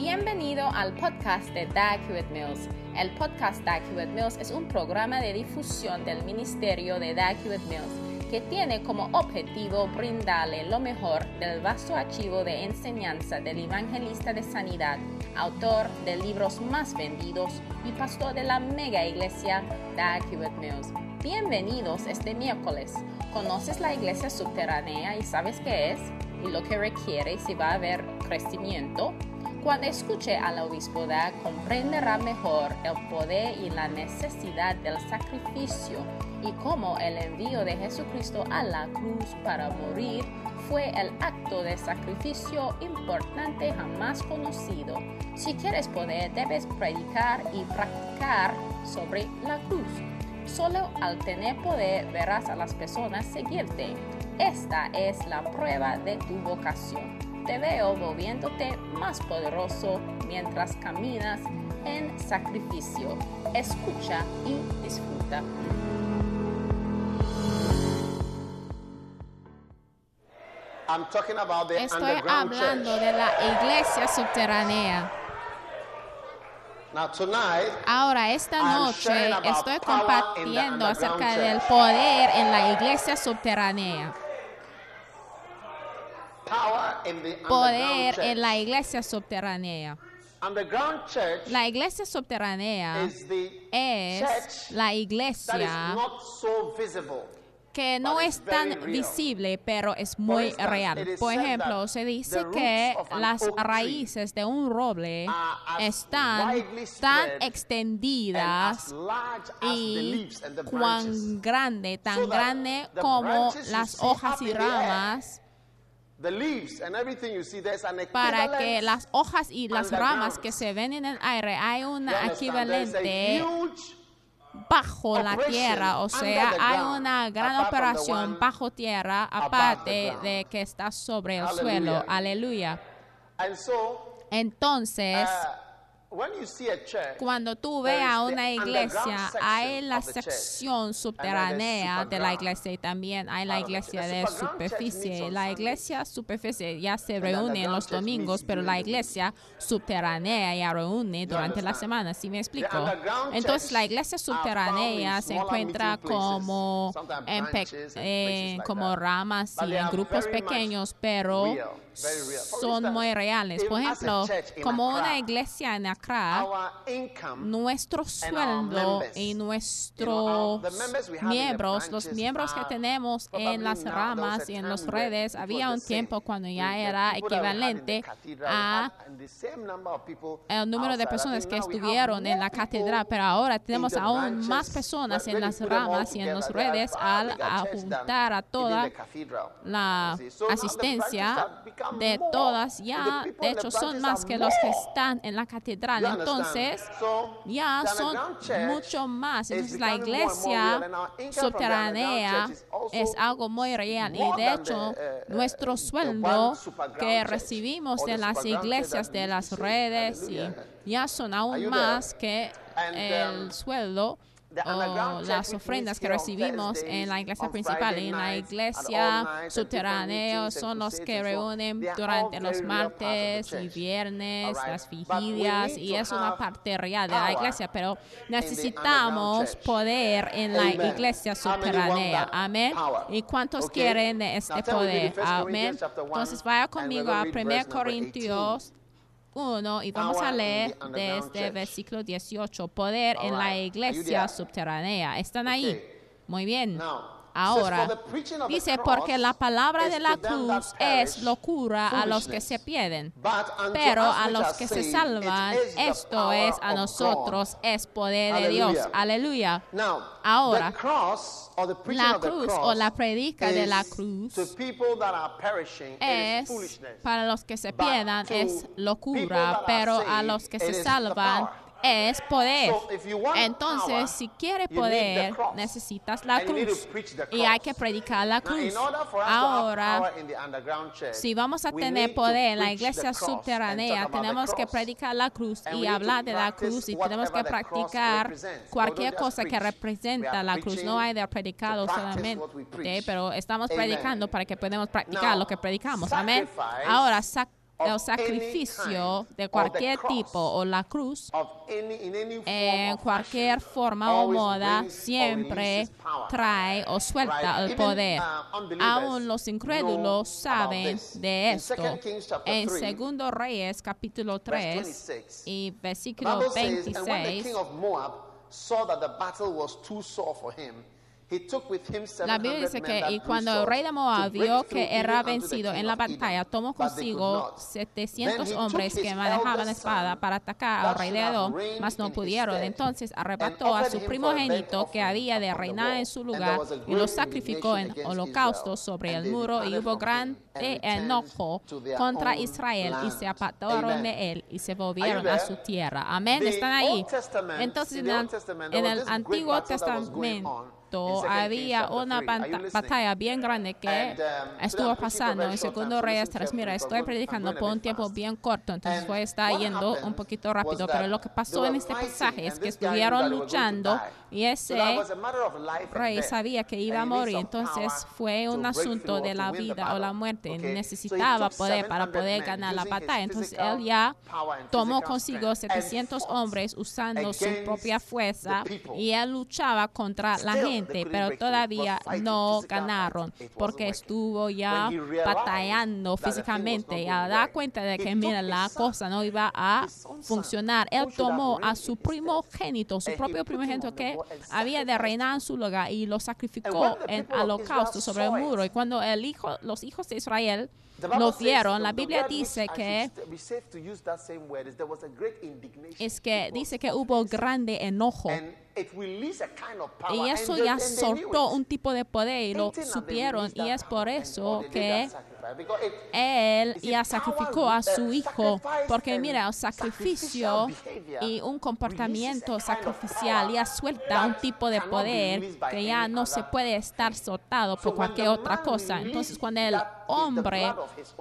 Bienvenido al podcast de Dag Hewitt Mills. El podcast Dag Hewitt Mills es un programa de difusión del ministerio de Dag Hewitt Mills que tiene como objetivo brindarle lo mejor del vasto archivo de enseñanza del evangelista de sanidad, autor de libros más vendidos y pastor de la mega iglesia Dag Hewitt Mills. Bienvenidos este miércoles. ¿Conoces la iglesia subterránea y sabes qué es? Y lo que requiere si va a haber crecimiento. Cuando escuche al obispo comprenderá mejor el poder y la necesidad del sacrificio y cómo el envío de Jesucristo a la cruz para morir fue el acto de sacrificio importante jamás conocido. Si quieres poder, debes predicar y practicar sobre la cruz. Solo al tener poder verás a las personas seguirte. Esta es la prueba de tu vocación te veo volviéndote más poderoso mientras caminas en sacrificio. Escucha y disfruta. Estoy hablando de la iglesia subterránea. Ahora, esta noche estoy compartiendo acerca del poder en la iglesia subterránea. Poder en la iglesia subterránea. La iglesia subterránea es la iglesia que no es tan visible, pero es muy real. Por ejemplo, se dice que las raíces de un roble están tan extendidas y cuán grande, tan grande como las hojas y ramas para que las hojas y las ramas que se ven en el aire hay una equivalente bajo la tierra, o sea, hay una gran operación bajo tierra aparte de que está sobre el suelo. Aleluya. Entonces, uh, cuando tú veas una iglesia, hay la sección subterránea de la iglesia y también hay la iglesia de superficie. La iglesia superficie ya se reúne en los domingos, pero la iglesia subterránea ya reúne durante la semana, ¿sí me explico? Entonces la iglesia subterránea se encuentra como, en eh, como ramas y en grupos pequeños, pero son muy reales. Por ejemplo, como una iglesia en Nuestro sueldo y nuestros miembros, los miembros que tenemos en las ramas y en las redes, había un tiempo cuando ya era equivalente a el número de personas que estuvieron en la catedral, pero ahora tenemos aún más personas en las ramas y en las redes al juntar a toda la asistencia de todas ya, de hecho, son más que los que están en la catedral. Entonces, ya son mucho más. Entonces, la iglesia subterránea es algo muy real. Y de hecho, uh, nuestro sueldo que recibimos de las iglesias, de las redes, ya son aún más que el um, sueldo o las ofrendas que recibimos en la iglesia principal y en la iglesia subterránea son los que reúnen durante los martes y viernes, las vigilias, y es una parte real de la iglesia, pero necesitamos poder en la iglesia subterránea. Amén. ¿Y cuántos quieren este poder? Amén. Entonces vaya conmigo a 1 Corintios 1 y vamos a leer desde versículo 18. Poder en la iglesia subterránea. ¿Están ahí? Muy bien. Ahora, dice, porque la palabra de la cruz es locura a los que se pierden, pero a los que se salvan, esto es a nosotros, es poder de Dios. Aleluya. Ahora, la cruz o la predica de la cruz es para los que se pierdan, es locura, pero a los que se salvan, es poder. Entonces, si quieres poder, necesitas la cruz y hay que predicar la cruz. Ahora, si vamos a tener poder en la iglesia subterránea, tenemos que predicar la cruz y hablar de la cruz y tenemos que practicar cualquier cosa que representa la cruz. No hay de predicarlo solamente, pero estamos predicando para que podamos practicar lo que predicamos. Amén. Ahora, el sacrificio de cualquier tipo o la cruz en cualquier forma o moda siempre trae o suelta el poder. Uh, Aún los incrédulos saben de esto. En Segundo Reyes capítulo 3 y versículo 26 la Biblia dice que y cuando el rey de Moab vio que era vencido en la batalla, tomó consigo 700 hombres que manejaban espada para atacar al rey de Edom, mas no pudieron. Entonces arrebató a su primogénito que había de reinar en su lugar y lo sacrificó en holocausto sobre el muro y hubo gran enojo contra Israel y se apartaron de él y se volvieron a su tierra. Amén. ¿Están ahí? Entonces en el Antiguo Testamento había una batalla bien grande que um, estuvo pasando. en Segundo Reyes 3. Mira, estoy predicando por un tiempo bien corto, entonces voy a estar yendo un poquito rápido, pero lo que pasó en este pasaje es que estuvieron luchando y ese rey sabía que iba a morir, entonces fue un asunto de la vida o la muerte. Necesitaba poder para poder ganar la batalla. Entonces él ya tomó consigo 700 hombres usando su propia fuerza y él luchaba contra la gente, pero todavía no ganaron porque estuvo ya batallando físicamente y a dar cuenta de que, mira, la cosa no iba a funcionar. Él tomó a su primogénito, su propio primogénito que había de reinar en su lugar y lo sacrificó en holocausto sobre el muro. Y cuando el hijo, los hijos de Israel lo vieron, la Biblia dice que es que dice que hubo grande enojo. Y eso ya soltó un tipo de poder y lo supieron. y es por eso que él ya sacrificó a su hijo, porque mira, el sacrificio y un comportamiento sacrificial ya suelta un tipo de poder que ya no se puede estar soltado por cualquier otra cosa. Entonces, cuando el hombre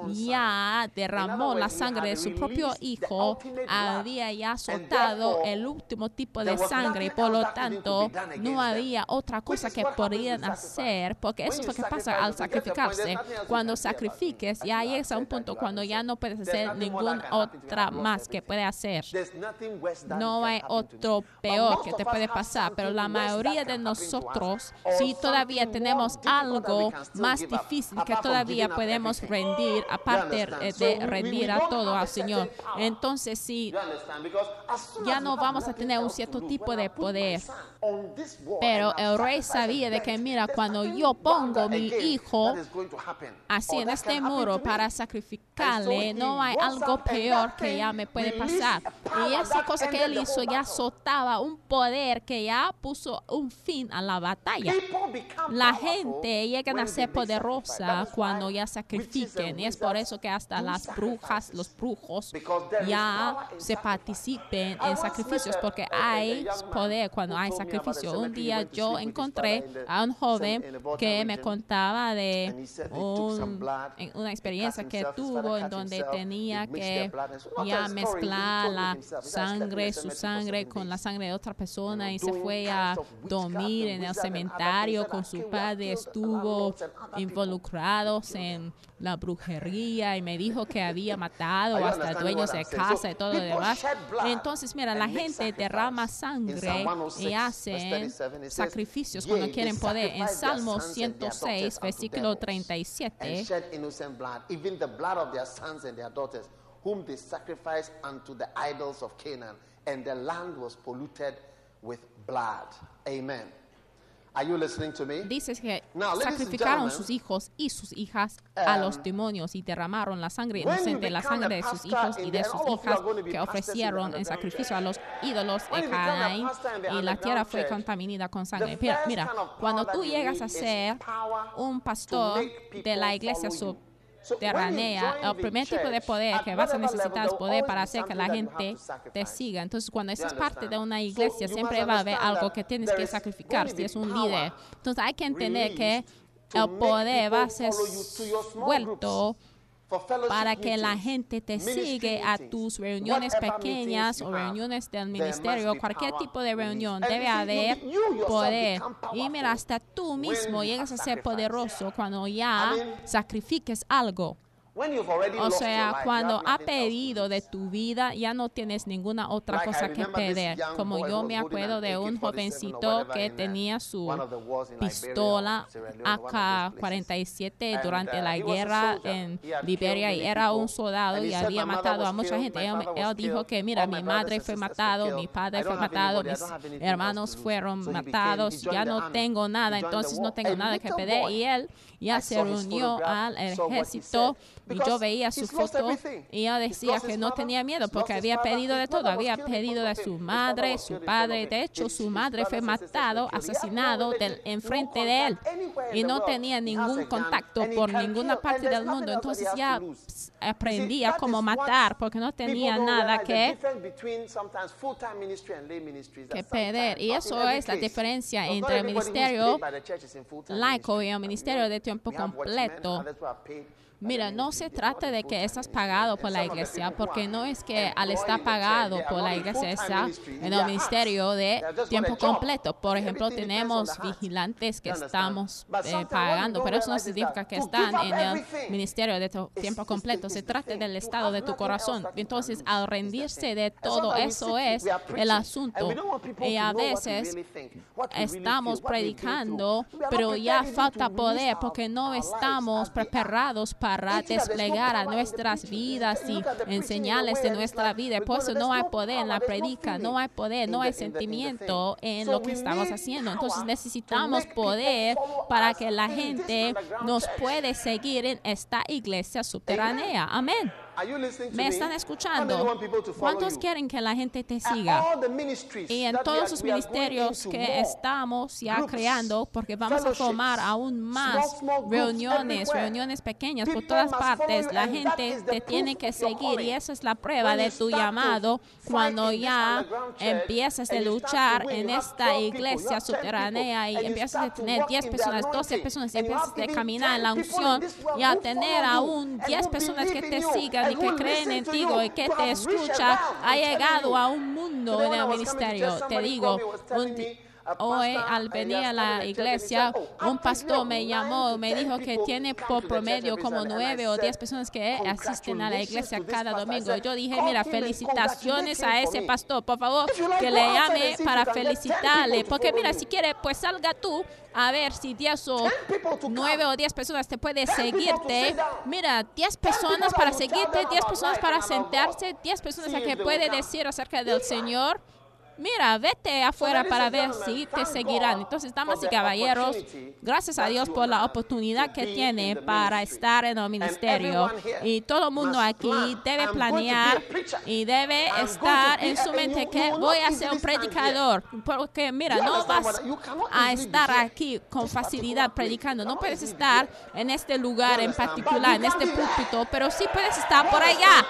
ya derramó la sangre de su propio hijo, había ya soltado el último tipo de sangre y por lo tanto no había otra cosa que podían hacer, porque eso es lo que pasa al sacrificarse. Cuando sacrifiques, ya llegas a un punto cuando ya no puedes hacer ninguna otra más que puede hacer. No hay otro peor que te puede pasar, pero la mayoría de nosotros, si todavía tenemos algo más difícil que todavía podemos rendir, aparte de rendir a todo al Señor. Entonces, si ya no vamos a tener un cierto tipo de poder. Pero el rey sabía de que, mira, cuando yo pongo mi hijo así en este muro para sacrificarle, no hay algo peor que ya me puede pasar. Y esa cosa que él hizo ya soltaba un poder que ya puso un fin a la batalla. La gente llega a ser poderosa cuando ya sacrifiquen. Y es por eso que hasta las brujas, los brujos, ya se participen en sacrificios, porque hay poder cuando hay sacrificio. Un día yo encontré a un joven que me contaba de una experiencia que tuvo en donde tenía que ya mezclar la sangre, su sangre con la sangre de otra persona y se fue a dormir en el cementerio con su padre. Estuvo involucrado en la brujería y me dijo que había matado hasta dueños de casa y todo lo demás. Entonces, mira, la gente derrama sangre y hace sacrificios cuando quieren poder. En Salmo 106, versículo 37, innocent blood, even the blood of their sons and their daughters, whom they sacrificed unto the idols of Canaan. And the land was polluted with blood. Amen. Dice que sacrificaron sus hijos y sus hijas a los um, demonios y derramaron la sangre inocente, la sangre de sus hijos y de sus hijas que ofrecieron en sacrificio a los ídolos de Canaán y la tierra fue contaminada con sangre. Mira, cuando tú llegas a ser un pastor de la iglesia subterránea, el primer tipo de poder que vas a necesitar es poder para hacer que la gente te siga. Entonces, cuando estás parte de una iglesia, siempre va a haber algo que tienes que sacrificar si es un líder. Entonces, hay que entender que el poder va a ser vuelto para que la gente te sigue a tus reuniones pequeñas o reuniones del ministerio, cualquier tipo de reunión, debe haber poder. Y mira, hasta tú mismo llegas a ser poderoso cuando ya sacrifiques algo. O sea, cuando ha pedido de tu vida, ya no tienes ninguna otra cosa que pedir. Como yo me acuerdo de un jovencito que tenía su pistola AK-47 durante la guerra en Liberia y era un soldado y había matado a mucha gente. Él, él dijo que, mira, mi madre fue matado, mi padre fue matado, mis hermanos fueron matados, ya no tengo nada, entonces no tengo nada que pedir. Y él ya se reunió al ejército y yo veía su foto y ella decía que no tenía miedo porque había pedido de todo, había pedido de su madre, su padre, de hecho su madre fue matado, asesinado del, enfrente de él. y no tenía ningún contacto por ninguna parte del mundo, entonces ya aprendía cómo matar porque no tenía nada que, que pedir y eso es la diferencia entre el ministerio laico y el ministerio de tiempo completo. Mira, no se trata de que estás pagado por la iglesia, porque no es que al estar pagado por la iglesia está en el ministerio de tiempo completo. Por ejemplo, tenemos vigilantes que estamos eh, pagando, pero eso no significa que están en el ministerio de tiempo completo. Se trata del estado de tu corazón. Entonces, al rendirse de todo eso es el asunto. Y a veces estamos predicando, pero ya falta poder porque no estamos preparados para para desplegar a nuestras vidas y enseñarles de nuestra vida. Por eso no hay poder en la predica, no hay poder, no hay sentimiento en lo que estamos haciendo. Entonces necesitamos poder para que la gente nos puede seguir en esta iglesia subterránea. Amén. ¿Me están escuchando? ¿Cuántos quieren que la gente te siga? Y en todos los ministerios que estamos ya creando, porque vamos a formar aún más reuniones, reuniones pequeñas por todas partes, la gente te tiene que seguir y esa es la prueba de tu llamado cuando ya empiezas a luchar en esta iglesia subterránea y empiezas a tener 10 personas, 12 personas y empiezas a caminar en la unción y a tener aún 10 personas que te sigan y que creen en ti y que te escucha ha llegado a un mundo en el ministerio. Te digo, Hoy al venir a la iglesia, un pastor me llamó, me dijo que tiene por promedio como nueve o diez personas que asisten a la iglesia cada domingo. Yo dije, mira, felicitaciones a ese pastor, por favor, que le llame para felicitarle, porque mira, si quiere, pues salga tú a ver si 10 o 9 o 10 personas te puede seguirte. Mira, 10 personas para seguirte, 10 personas para sentarse, 10 personas a que puede decir acerca del Señor mira, vete afuera para ver si te seguirán. Entonces, damas y caballeros, gracias a Dios por la oportunidad que tiene para estar en el ministerio. Y todo el mundo aquí debe planear y debe estar en su mente que voy a ser un predicador. Porque, mira, no vas a estar aquí con facilidad predicando. No puedes estar en este lugar en particular, en este púlpito, pero sí puedes estar por allá.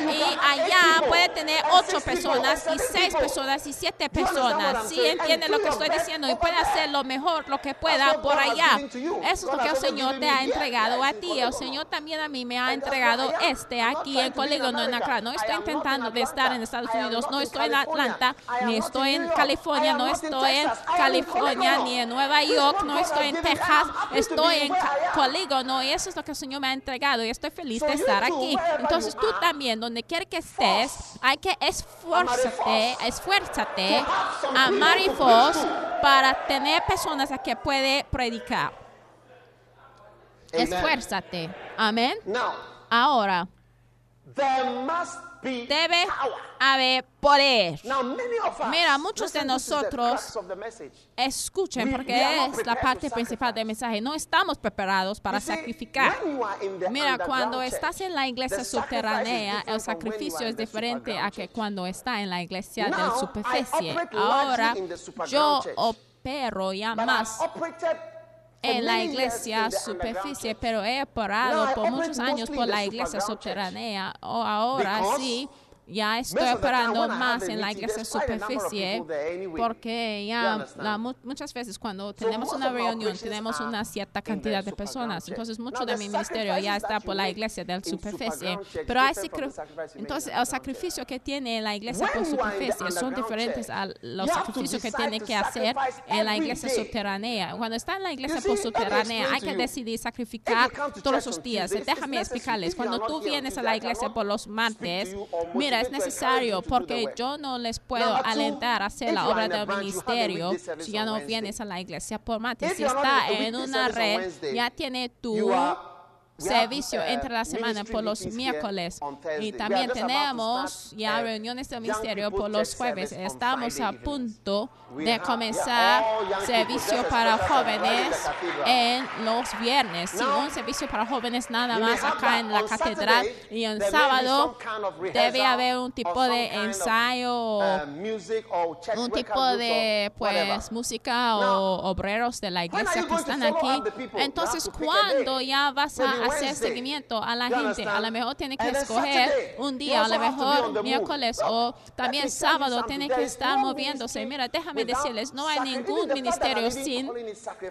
Y allá puede tener ocho personas y seis personas y siete personas. Si entienden lo que estoy diciendo y puede hacer lo mejor, lo que pueda por allá. Eso es lo que el Señor te ha entregado a ti. El Señor también a mí me ha entregado este aquí en no en Accra. No estoy intentando de estar en Estados Unidos, no estoy en Atlanta, ni estoy en California, no estoy en California, ni en Nueva York, no estoy en Texas, estoy en Polígono y eso es lo que el Señor me ha entregado y estoy feliz de estar aquí. Entonces tú también, donde quiera que estés, hay que esforzarte, esfuérzate a Marifos para tener personas a que puede predicar. Esfuérzate. Amén. Ahora, debe haber poder. Mira, muchos de nosotros escuchen porque es la parte principal del mensaje. No estamos preparados para sacrificar. Mira, cuando estás en la iglesia subterránea, el sacrificio es diferente a que cuando está en la iglesia de la superficie. Ahora, yo opero ya más en la iglesia superficie, pero he operado por muchos años por la iglesia subterránea. O ahora sí, ya estoy operando más en la iglesia superficie porque ya muchas veces cuando tenemos una reunión tenemos una cierta cantidad de personas, entonces mucho de mi ministerio ya está por la iglesia de superficie, pero hay entonces el sacrificio que tiene la iglesia por superficie son diferentes a los sacrificios que tiene que hacer en la iglesia subterránea. Cuando está en la iglesia por subterránea hay que decidir sacrificar todos los días. Déjame explicarles, cuando tú vienes a la iglesia por los martes, mira, es necesario porque yo no les puedo alentar a hacer la obra del ministerio si ya no vienes a la iglesia por martes. Si está en una red, ya tiene tu servicio entre la semana por los miércoles. y también tenemos ya reuniones del ministerio por los jueves. Estamos a punto de comenzar servicio para jóvenes en los viernes. Sí, un servicio para jóvenes nada más acá en la catedral. Y en sábado debe haber un tipo de ensayo, uh, un tipo de pues música o obreros de la iglesia que están aquí. Entonces, cuando ya vas a hacer seguimiento a la gente. A lo mejor tiene que escoger un día, a lo mejor miércoles o también sábado tiene que estar moviéndose. Mira, déjame decirles, no hay ningún ministerio sin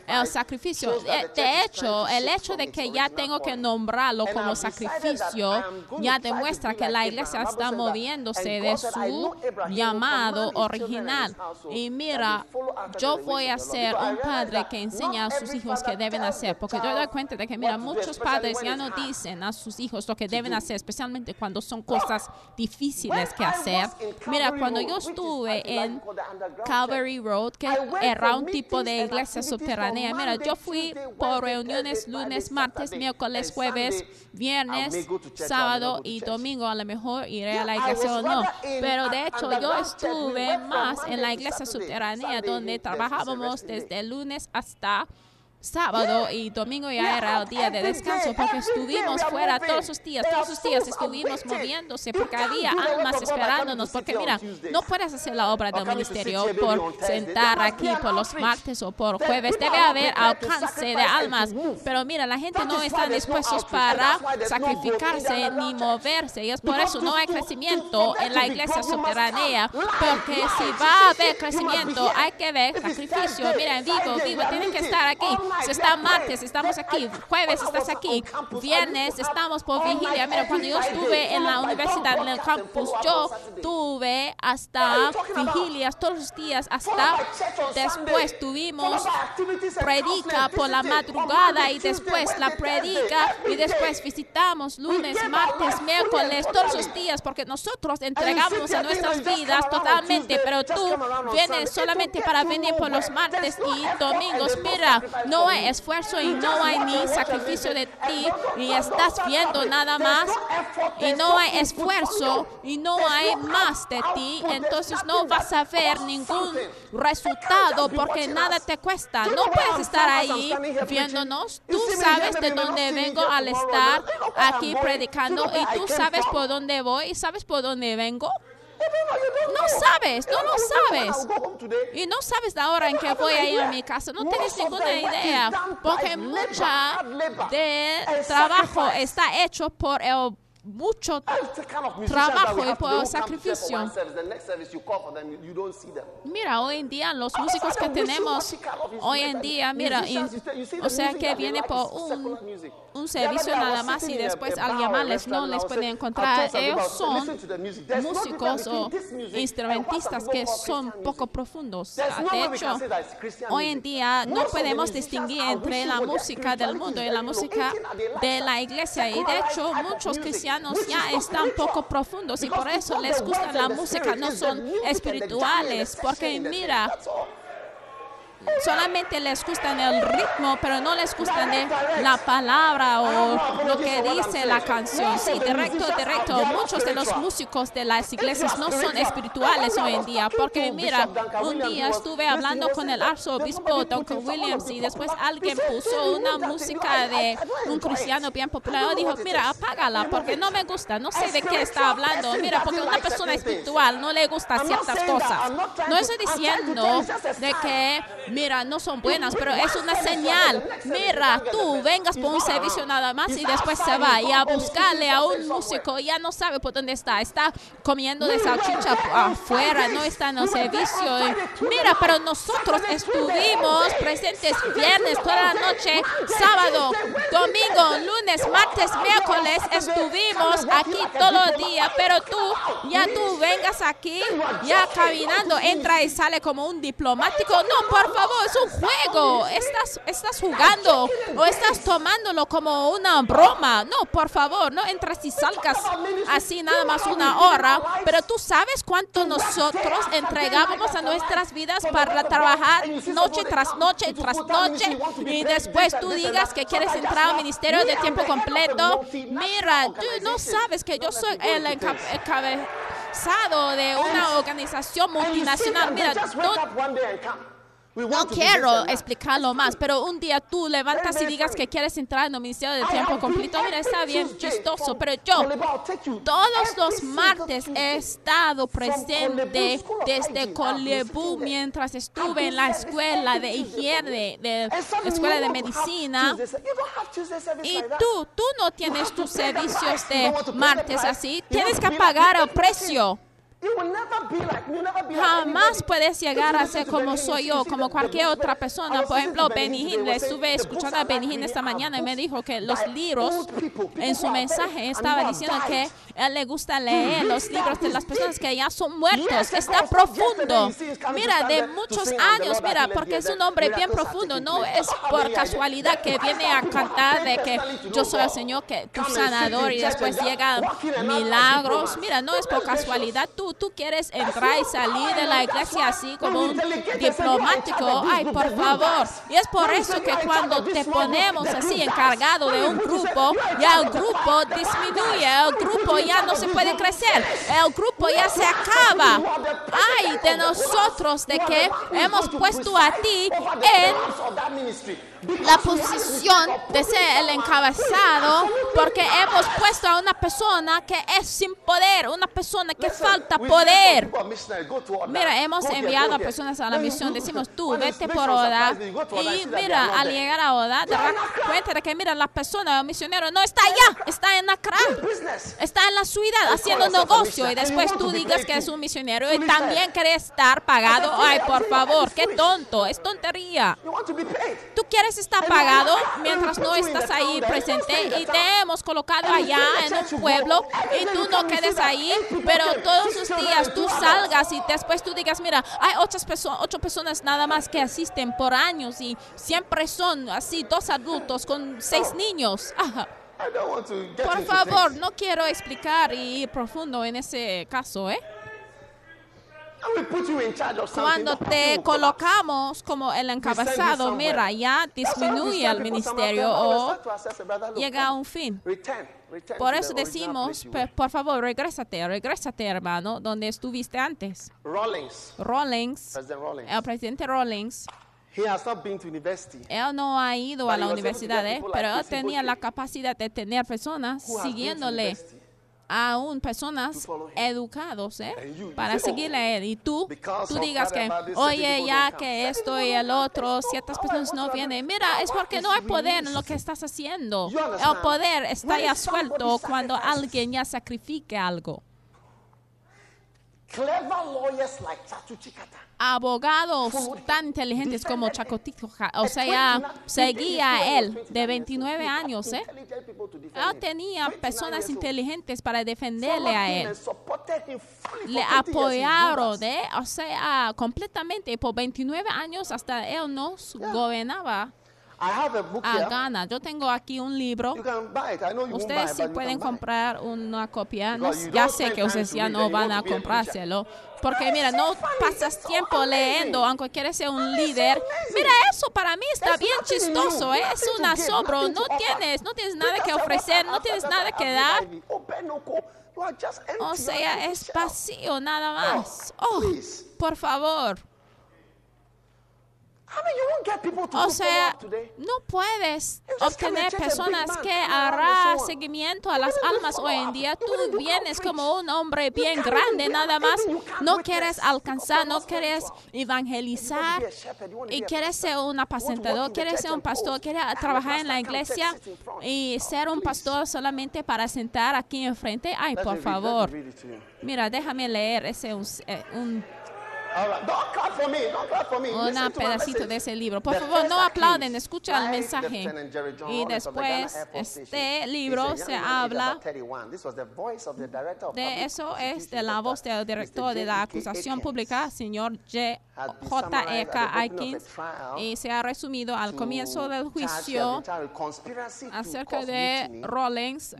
el sacrificio. De hecho, el hecho de que ya tengo que nombrarlo como sacrificio ya demuestra que la iglesia está moviéndose de su llamado original. Y mira, yo voy a ser un padre que enseña a sus hijos que deben hacer, porque yo doy cuenta de que, mira, muchos padres ya no dicen a sus hijos lo que deben hacer, especialmente cuando son cosas difíciles que hacer. Mira, cuando yo estuve en Calvary Road, que era un tipo de iglesia subterránea, mira, yo fui por reuniones lunes, martes, miércoles, jueves, viernes, sábado y domingo. A lo mejor iré a la iglesia o no. Pero de hecho, yo estuve más en la iglesia subterránea donde trabajábamos desde lunes hasta sábado y domingo ya era el día de descanso porque estuvimos fuera todos los días, todos los días estuvimos moviéndose porque había almas esperándonos. Porque mira, no puedes hacer la obra del ministerio por sentar aquí por los martes o por jueves. Debe haber alcance de almas. Pero mira, la gente no está dispuestos para sacrificarse ni moverse. Y es por eso no hay crecimiento en la iglesia subterránea. Porque si va a haber crecimiento, hay que ver sacrificio. Mira, en vivo, vivo, tienen que estar aquí. Si está martes, estamos aquí. Jueves, estás aquí. Viernes, estamos por vigilia. Mira, cuando yo estuve en la universidad, en el campus, yo tuve hasta vigilias todos los días, hasta después tuvimos predica por la madrugada y después la predica y después visitamos lunes, martes, miércoles, todos los días, porque nosotros entregamos a nuestras vidas totalmente, pero tú vienes solamente para venir por los martes y domingos. Mira, no no hay esfuerzo y no hay ni sacrificio de ti y estás viendo nada más y no hay esfuerzo y no hay más de ti, entonces no vas a ver ningún resultado porque nada te cuesta. No puedes estar ahí viéndonos. Tú sabes de dónde vengo al estar aquí predicando y tú sabes por dónde voy y sabes por dónde vengo. No sabes, no lo sabes. Y no sabes la hora en que voy a ir a mi casa. No tienes ninguna idea. Porque mucha de trabajo está hecho por el mucho trabajo y por sacrificio. Mira, hoy en día los músicos que tenemos, hoy en día, mira, o sea que viene por un, un servicio nada más y después al llamarles no les pueden encontrar. Ellos son músicos o instrumentistas que son poco profundos. De hecho, hoy en día no podemos distinguir entre la música del mundo y la música de la iglesia. Y de hecho, muchos cristianos ya están poco profundos y por eso les gusta la música, no son espirituales, porque mira, solamente les gusta el ritmo, pero no les gusta la palabra o lo que dice la canción. Sí, directo, directo. Muchos de los músicos de las iglesias no son espirituales hoy en día, porque mira, un día estuve hablando con el arzobispo Duncan Williams y después alguien puso una música de un cristiano bien popular. Y dijo, mira, apágala porque no me gusta, no sé de qué está hablando. Mira, porque una persona espiritual no le gusta ciertas cosas. No estoy diciendo de que mira, no son buenas, pero es una señal. Mira, tú vengas por un servicio nada más y después se va y a buscarle a un músico, ya no sabe por dónde está, está comiendo de salchicha afuera, no está en el servicio. Mira, pero nosotros estuvimos presentes viernes, toda la noche, sábado, domingo, lunes, martes, miércoles, estuvimos aquí todo el día, pero tú, ya tú vengas aquí, ya caminando, entra y sale como un diplomático. No, por favor, es un juego. Estás, estás jugando o estás tomándolo como una broma. No, por favor, no entras y salgas así nada más una hora. Pero tú sabes cuánto nosotros entregábamos a nuestras vidas para trabajar noche tras noche tras noche y después tú digas que quieres entrar al ministerio de tiempo completo. Mira, tú no sabes que yo soy el encabezado de una organización multinacional. Mira, no quiero explicarlo más, pero un día tú levantas y digas que quieres entrar en el ministerio de tiempo completo. Mira, está bien chistoso, pero yo todos los martes he estado presente desde Colebu mientras estuve en la escuela de higiene, de la escuela de medicina. Y tú, tú no tienes tus servicios de martes así. Tienes que pagar el precio. Jamás puedes llegar a ser como soy yo, como cualquier otra persona. Por ejemplo, Benijín, le estuve escuchando a Benijín esta mañana y me dijo que los libros, en su mensaje estaba diciendo que a él le gusta leer los libros de las personas que ya son muertos. Está profundo. Mira, de muchos años, mira, porque es un hombre bien profundo. No es por casualidad que viene a cantar de que yo soy el Señor, que tu sanador y después llegan milagros. Mira, no es por casualidad. Tú tú, quieres entrar y salir de la iglesia así como un diplomático, ay, por favor. Y es por eso que cuando te ponemos así encargado de un grupo, ya el grupo disminuye, el grupo ya no se puede crecer, el grupo ya se acaba. Ay, de nosotros, de que hemos puesto a ti en la posición de ser el encabezado porque hemos puesto a una persona que es sin poder, una persona que falta poder. Mira, hemos enviado a personas a la misión, decimos tú, vete por Oda y mira, al llegar a Oda, te das cuenta de que mira, la persona, el misionero no está allá, está en Accra, está en la ciudad haciendo negocio y después tú digas que es un misionero y también quiere estar pagado. Ay, por favor, qué tonto, es tontería. Tú quieres está pagado mientras no estás ahí presente y te hemos colocado allá en un pueblo y tú no quedes ahí, pero todos los días tú salgas y después tú digas, mira, hay ocho, ocho personas nada más que asisten por años y siempre son así, dos adultos con seis niños. Por favor, no quiero explicar y ir profundo en ese caso, ¿eh? Cuando te colocamos como el encabezado, mira, ya disminuye el ministerio o llega a un fin. Por eso decimos, por favor, regrésate, regrésate, hermano, donde estuviste antes. Rawlings, el presidente Rawlings, él no ha ido a la universidad, ¿eh? pero él tenía la capacidad de tener personas siguiéndole aún personas educados ¿eh? para seguirle a él. Y tú, tú digas que, oye, ya que esto y el otro, ciertas personas no vienen. Mira, es porque no hay poder en lo que estás haciendo. El poder está ya suelto cuando alguien ya sacrifique algo abogados tan inteligentes como Chacotito, o sea, seguía a él de 29 años, ¿eh? Él tenía personas inteligentes para defenderle a él. Le apoyaron, ¿eh? O sea, completamente por 29 años hasta él no gobernaba a Ghana. Yo tengo aquí un libro. Ustedes sí pueden comprar una copia. ya sé que ustedes ya no van a comprárselo. Porque mira, no pasas tiempo leyendo, aunque quieres ser un líder. Mira, eso para mí está bien chistoso, ¿eh? es un asombro. No tienes, no tienes nada que ofrecer, no tienes nada que dar. O sea, es vacío nada más. Oh, por favor. O sea, no puedes obtener personas que harán seguimiento a las almas. hoy en día. Tú vienes como un hombre bien grande nada más. No quieres alcanzar, no quieres evangelizar y quieres ser un apacentador, quieres ser un pastor, quieres trabajar en la iglesia y ser un pastor solamente para sentar aquí enfrente. Ay, por favor. Mira, déjame leer ese un eh, un pedacito de ese libro. Por favor, no aplauden, escucha el mensaje. Y después, este libro se habla de eso, es de la voz del director de la acusación pública, señor J. E. K. Aikins, y se ha resumido al comienzo del juicio acerca de Rawlings,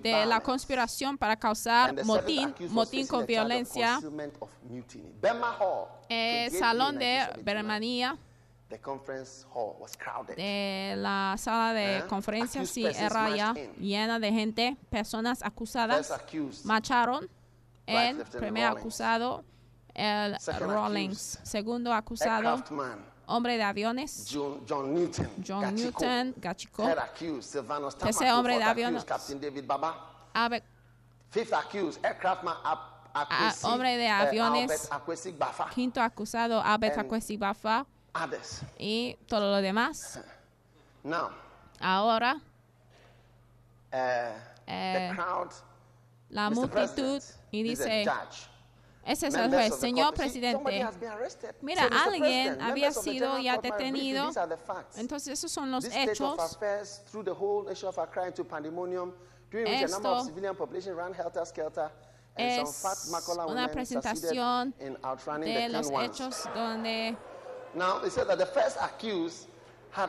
de la conspiración para causar motín, motín con violencia. el salón de Birmania. De la sala de conferencias sí era ya llena de gente, personas acusadas, marcharon. El primer acusado, el Rawlings. Segundo acusado, hombre de aviones, John Newton, John Newton Gachiko. Tercer hombre de aviones, Fifth accused, aircraftman hombre de eh, aviones, quinto acusado Albert Akwesi Bafa. y todo lo demás. Ahora, eh, eh, la multitud y dice, ese es el juez, señor presidente. Mira, alguien había sido ya detenido. Entonces, esos son los hechos. Esto es una presentación de los hechos donde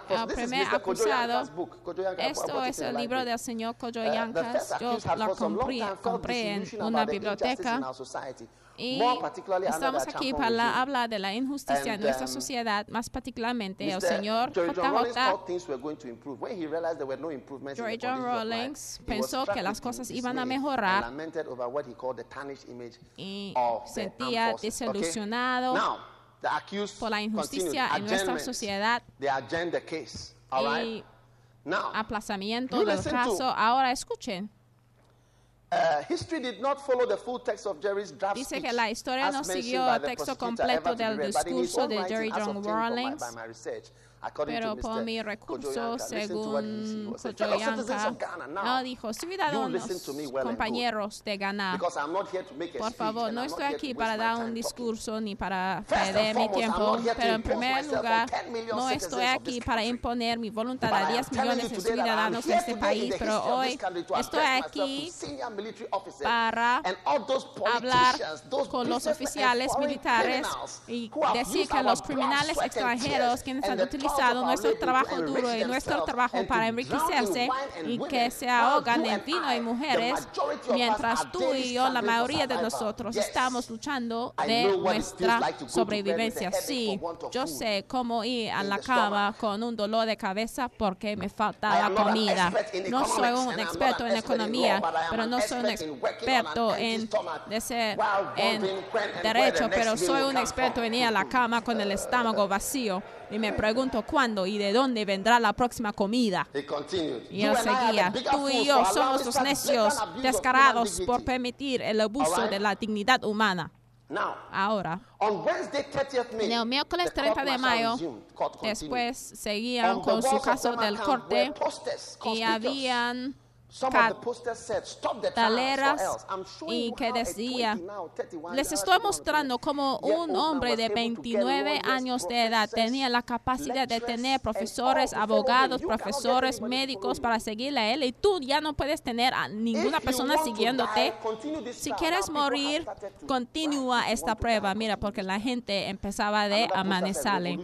el primer acusado, esto es el libro del señor Kojoyankas, yo lo compré en una biblioteca y estamos aquí para hablar de la injusticia en nuestra um, sociedad, más particularmente el señor JJ. George John Rawlings pensó que las cosas iban a mejorar y sentía desilusionado por la injusticia en nuestra sociedad. y aplazamiento del caso. Ahora escuchen. Uh, Dice que la historia no siguió el texto completo del discurso de Jerry John Rawlings, pero por mi recurso, según Kojoyanka, no dijo, ciudadanos, compañeros de Ghana, por favor, no estoy aquí para dar un discurso ni para perder mi tiempo, pero en primer lugar, no estoy aquí para imponer mi voluntad a 10 millones de ciudadanos de este país, pero hoy estoy aquí para hablar con los oficiales militares y decir que los criminales extranjeros quienes han utilizado nuestro trabajo duro y nuestro trabajo para enriquecerse y que se ahogan en vino y mujeres, mientras tú y yo, la mayoría de nosotros, estamos luchando de nuestra sobrevivencia. Sí, yo sé cómo ir a la cama con un dolor de cabeza porque me falta la comida. No soy un experto en economía, pero no soy un experto en, en derecho, pero soy un experto en ir a la cama con el estómago vacío y me pregunto cuándo y de dónde vendrá la próxima comida. Y él seguía, tú y yo somos los necios descarados por permitir el abuso de la dignidad humana. Ahora, en el miércoles 30 de mayo, después seguían con su caso del corte y habían cataleras y que decía, les estoy mostrando cómo un hombre de 29 años de edad tenía la capacidad de tener profesores, abogados, profesores, médicos para seguirle a él y tú ya no puedes tener a ninguna persona siguiéndote. Si quieres morir, continúa esta prueba. Mira, porque la gente empezaba de amanecerle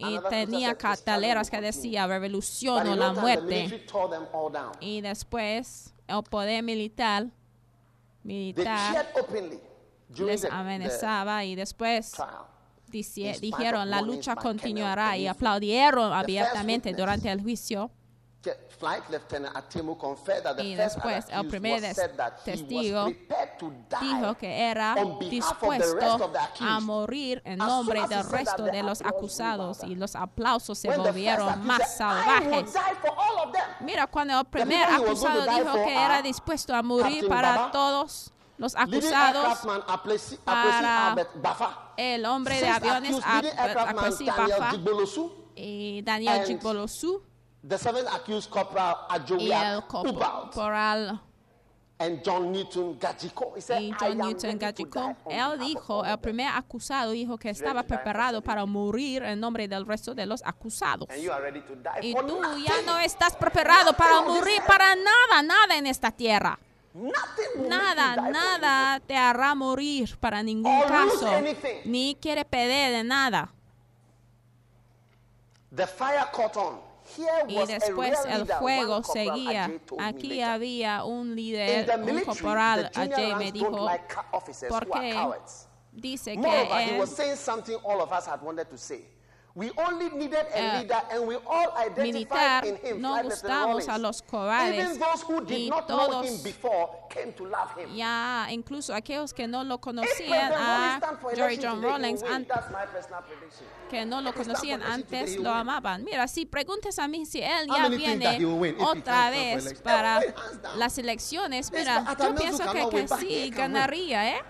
y tenía carteleras que decía revolución o la muerte. Y después el poder militar, militar les amenazaba y después dijeron la lucha continuará y aplaudieron abiertamente durante el juicio. Y después el primer testigo dijo que era dispuesto a morir en nombre del resto de los acusados y los aplausos se volvieron más salvajes. Mira, cuando el primer acusado dijo que era dispuesto a morir para todos los acusados para el hombre de aviones Akwesi Bafa y Daniel Jigbolosu The seventh accused corporal Ajoya corporal and John Newton Gajiko. He said, y John Newton. Él dijo, el primer acusado dijo que estaba preparado para morir en nombre del resto de los acusados. Y tú ya no estás preparado para morir para nada, nada en esta tierra. Nada, nada te hará morir para ningún caso. Ni quiere pedir de nada. The fire caught on. Y después el fuego seguía. Aquí había un líder, un corporal, Ajay me dijo, porque dice que él militar no gustamos a los cobardes y todos ya incluso aquellos que no lo conocían a Jerry John Rawlings que no lo conocían antes lo amaban. Mira si preguntas a mí si él ya viene otra vez para las elecciones mira yo pienso que, que sí ganaría eh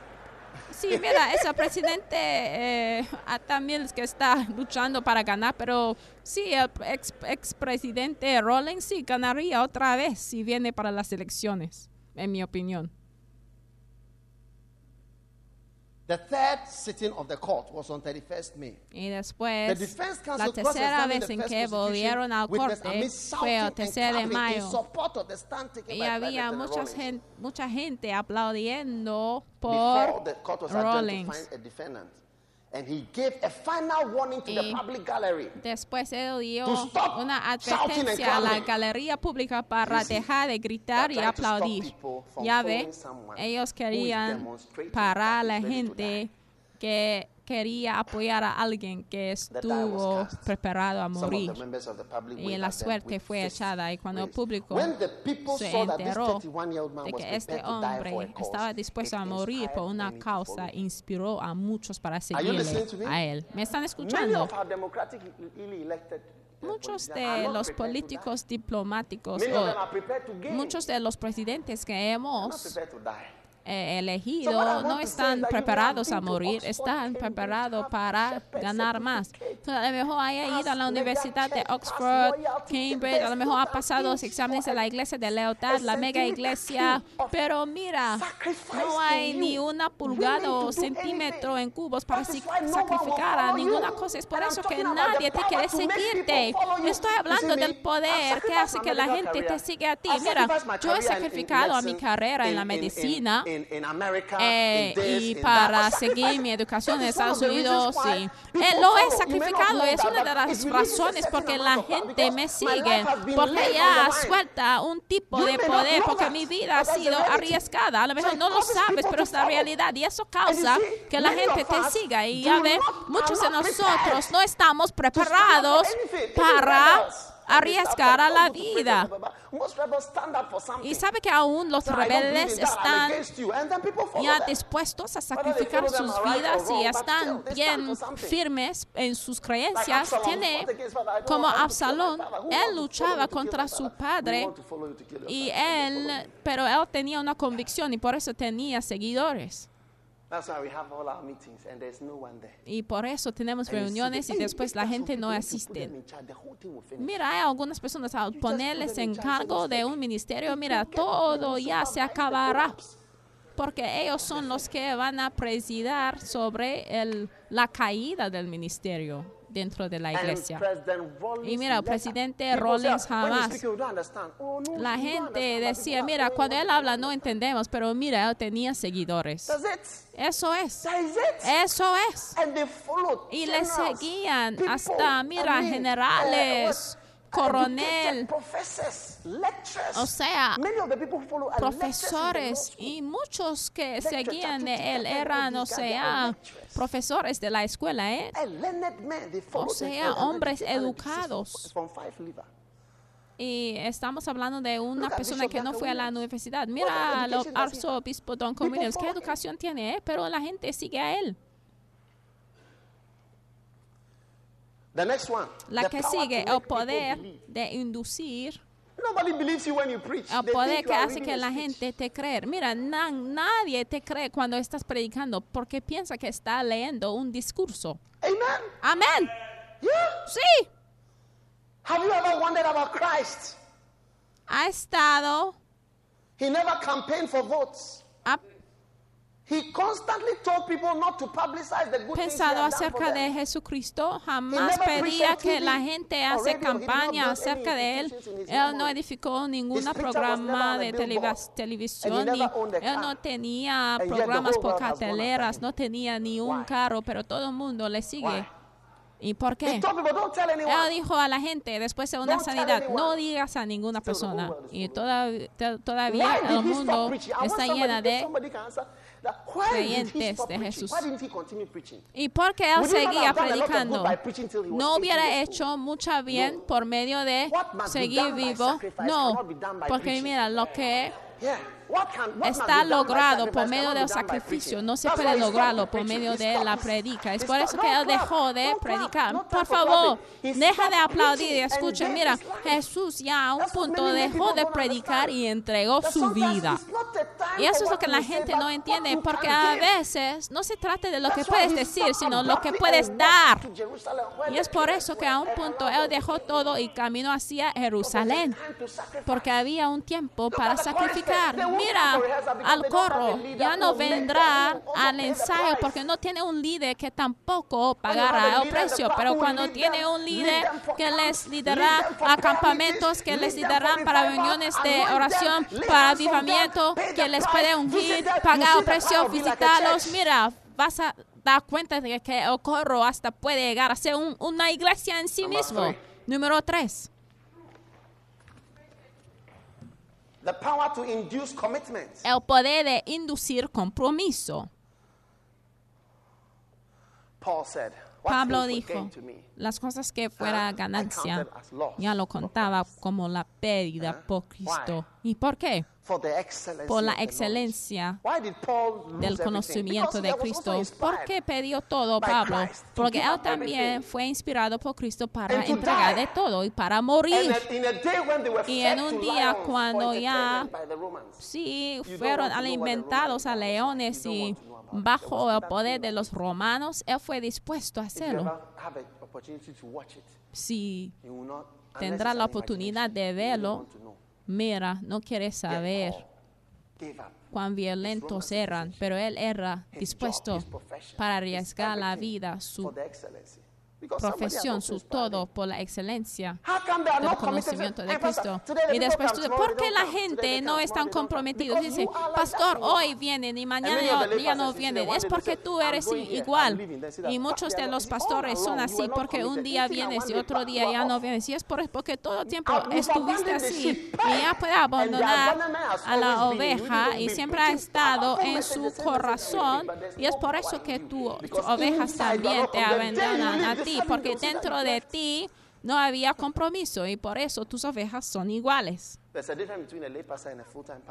Sí, mira, ese presidente eh, también es que está luchando para ganar, pero sí, el ex, expresidente Rawlings sí ganaría otra vez si viene para las elecciones, en mi opinión. The third sitting of the court was on 31st May. Y después, la tercera vez en que volvieron al corte fue el 3 de mayo. Y había mucha gente, mucha gente aplaudiendo por Rawlings. And he gave a final warning to the public gallery después él dio una advertencia a la galería pública para dejar de gritar y aplaudir. Ya ve, ellos querían parar a la gente que quería apoyar a alguien que estuvo preparado a morir. Y la suerte fue echada. Y cuando el público se enteró de que este hombre estaba dispuesto a morir por una causa, inspiró a muchos para seguirle a él. ¿Me están escuchando? muchos de los políticos diplomáticos o muchos de los presidentes que hemos eh, elegido no están preparados a morir, están preparados para ganar más. a lo mejor haya ido a la Universidad de Oxford, Cambridge, a lo mejor ha pasado los exámenes de la iglesia de lealtad, la mega iglesia, pero mira, no hay ni una pulgada o centímetro en cubos para sacrificar a ninguna cosa. Es por eso que nadie te quiere seguirte. Estoy hablando del poder que hace que la gente te siga a ti. Mira, yo he sacrificado a mi carrera en la medicina eh, y para seguir mi educación en Estados Unidos, sí. Eh, lo he sacrificado, es una de las razones porque la gente me sigue, porque ya suelta un tipo de poder, porque mi vida ha sido arriesgada. A lo mejor no lo sabes, pero es la realidad y eso causa que la gente te siga. Y ya ven, muchos de nosotros no estamos preparados para arriesgar a la vida. Y sabe que aún los rebeldes están ya dispuestos a sacrificar sus vidas y están bien firmes en sus creencias. Tiene como Absalón, él luchaba contra su padre y él, pero él tenía una convicción y por eso tenía seguidores. Y por eso tenemos reuniones y después la gente no asiste. Mira, hay algunas personas al ponerles en cargo de un ministerio, mira, todo ya se acabará. Porque ellos son los que van a presidir sobre el, la caída del ministerio dentro de la iglesia. Y mira, el presidente Rollins jamás. Oh, la gente decía, mira, cuando él habla no entendemos, pero mira, él tenía seguidores. Eso es. Eso es. Y le seguían hasta, mira, generales coronel, o sea, profesores y muchos que seguían de él eran, o sea, profesores de la escuela, ¿eh? o sea, hombres educados. y estamos hablando de una persona que no fue a la universidad. Mira al arzobispo Don Williams, qué educación tiene, eh? pero la gente sigue a él. La que sigue, el poder de inducir el poder que hace que la gente te cree. Mira, nadie te cree cuando estás predicando porque piensa que está leyendo un discurso. Amén. Sí. Have you ever wondered about Christ? Ha estado. He never campaigned for votes. Pensado acerca de Jesucristo, jamás pedía que la gente hace campaña acerca de él. Él no edificó ningún programa de televisión, ni, él no tenía programas por carteleras, no tenía ni un carro, pero todo el mundo le sigue. ¿Y por qué? Él dijo a la gente después de una sanidad, no digas a ninguna persona. Y todavía el mundo está llena de creyentes de Jesús. ¿Y por qué él seguía predicando? No hubiera hecho mucho bien por medio de seguir vivo. No, porque mira, lo que está logrado por medio del sacrificio. No se puede lograrlo por medio de la predica. Es por eso que él dejó de predicar. Por favor, deja de aplaudir y escuchen. Mira, Jesús ya a un punto dejó de predicar y entregó su vida. Y eso es lo que la gente no entiende, porque a veces no se trata de lo que puedes decir, sino lo que puedes dar. Y es por eso que a un punto él dejó todo y caminó hacia Jerusalén, porque había un tiempo para sacrificar mira al corro, ya no vendrá al ensayo porque no tiene un líder que tampoco pagará el precio, pero cuando tiene un líder que les liderará a campamentos, que les liderará para reuniones de oración, para avivamiento, que les puede ungir, pagar el precio, visitarlos, mira, vas a dar cuenta de que el corro hasta puede llegar a ser una iglesia en sí mismo. Número tres. El poder de inducir compromiso. Pablo dijo, las cosas que fuera ganancia, ya lo contaba como la pérdida por Cristo. ¿Y por qué? por la excelencia del conocimiento de Cristo. ¿Por qué pidió todo Pablo? Porque él también fue inspirado por Cristo para entregar de todo y para morir. Y en un día cuando ya sí fueron alimentados a leones y bajo el poder de los romanos, él fue dispuesto a hacerlo. Si tendrá la oportunidad de verlo, mira, no quiere saber cuán violentos eran, pero él era dispuesto para arriesgar la vida, su profesión, su todo por la excelencia del conocimiento de Cristo. Y después, ¿por qué la gente no es tan comprometida? Dice, pastor, hoy vienen y mañana ya no vienen. Es porque tú eres igual. Y muchos de los pastores son así porque un día vienes y otro día ya no vienes. Y es porque todo el tiempo estuviste así. y ya puede abandonar a la oveja y siempre ha estado en su corazón. Y es por eso que tus ovejas también te abandonan a ti porque dentro de ti no había compromiso y por eso tus ovejas son iguales.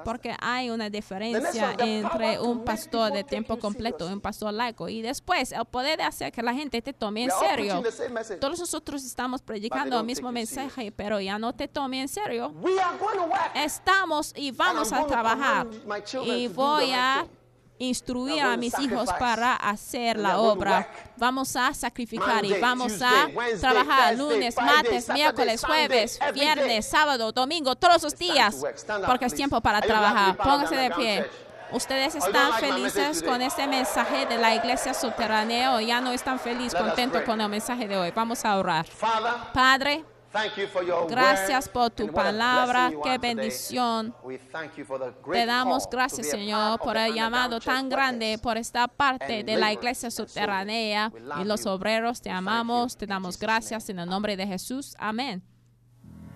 Porque hay una diferencia entre un pastor de tiempo completo y un pastor laico. Y después, el poder de hacer que la gente te tome en serio. Todos nosotros estamos predicando el mismo mensaje, pero ya no te tome en serio. Estamos y vamos a trabajar. Y voy a instruir a mis hijos para hacer la obra. Vamos a sacrificar y vamos a trabajar lunes, martes, miércoles, jueves, viernes, sábado, domingo, todos los días, porque es tiempo para trabajar. Pónganse de pie. ¿Ustedes están felices con este mensaje de la iglesia subterránea o ya no están felices, contentos con el mensaje de hoy? Vamos a orar. Padre, Gracias por tu palabra, qué bendición. Te damos gracias, Señor, por el llamado tan grande, por esta parte de la iglesia subterránea. Y los obreros te amamos, te damos gracias en el nombre de Jesús. Amén.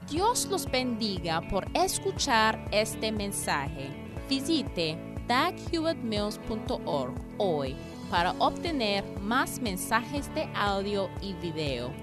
Dios los bendiga por escuchar este mensaje. Visite daghewittmills.org hoy para obtener más mensajes de audio y video